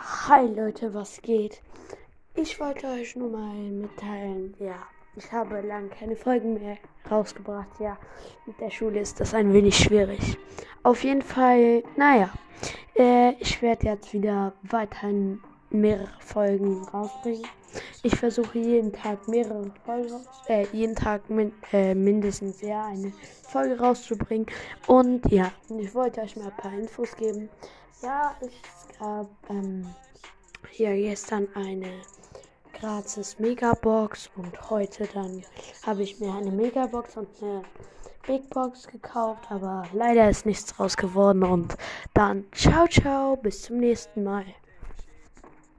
Hi Leute, was geht? Ich wollte euch nur mal mitteilen, ja, ich habe lange keine Folgen mehr rausgebracht. Ja, mit der Schule ist das ein wenig schwierig. Auf jeden Fall, naja, äh, ich werde jetzt wieder weiterhin mehrere Folgen rausbringen. Ich versuche jeden Tag mehrere Folgen, äh, jeden Tag min äh, mindestens ja eine Folge rauszubringen. Und ja, ich wollte euch mal ein paar Infos geben. Ja, es gab ähm, hier gestern eine gratis Megabox und heute dann habe ich mir eine Megabox und eine Big Box gekauft, aber leider ist nichts draus geworden und dann ciao ciao, bis zum nächsten Mal.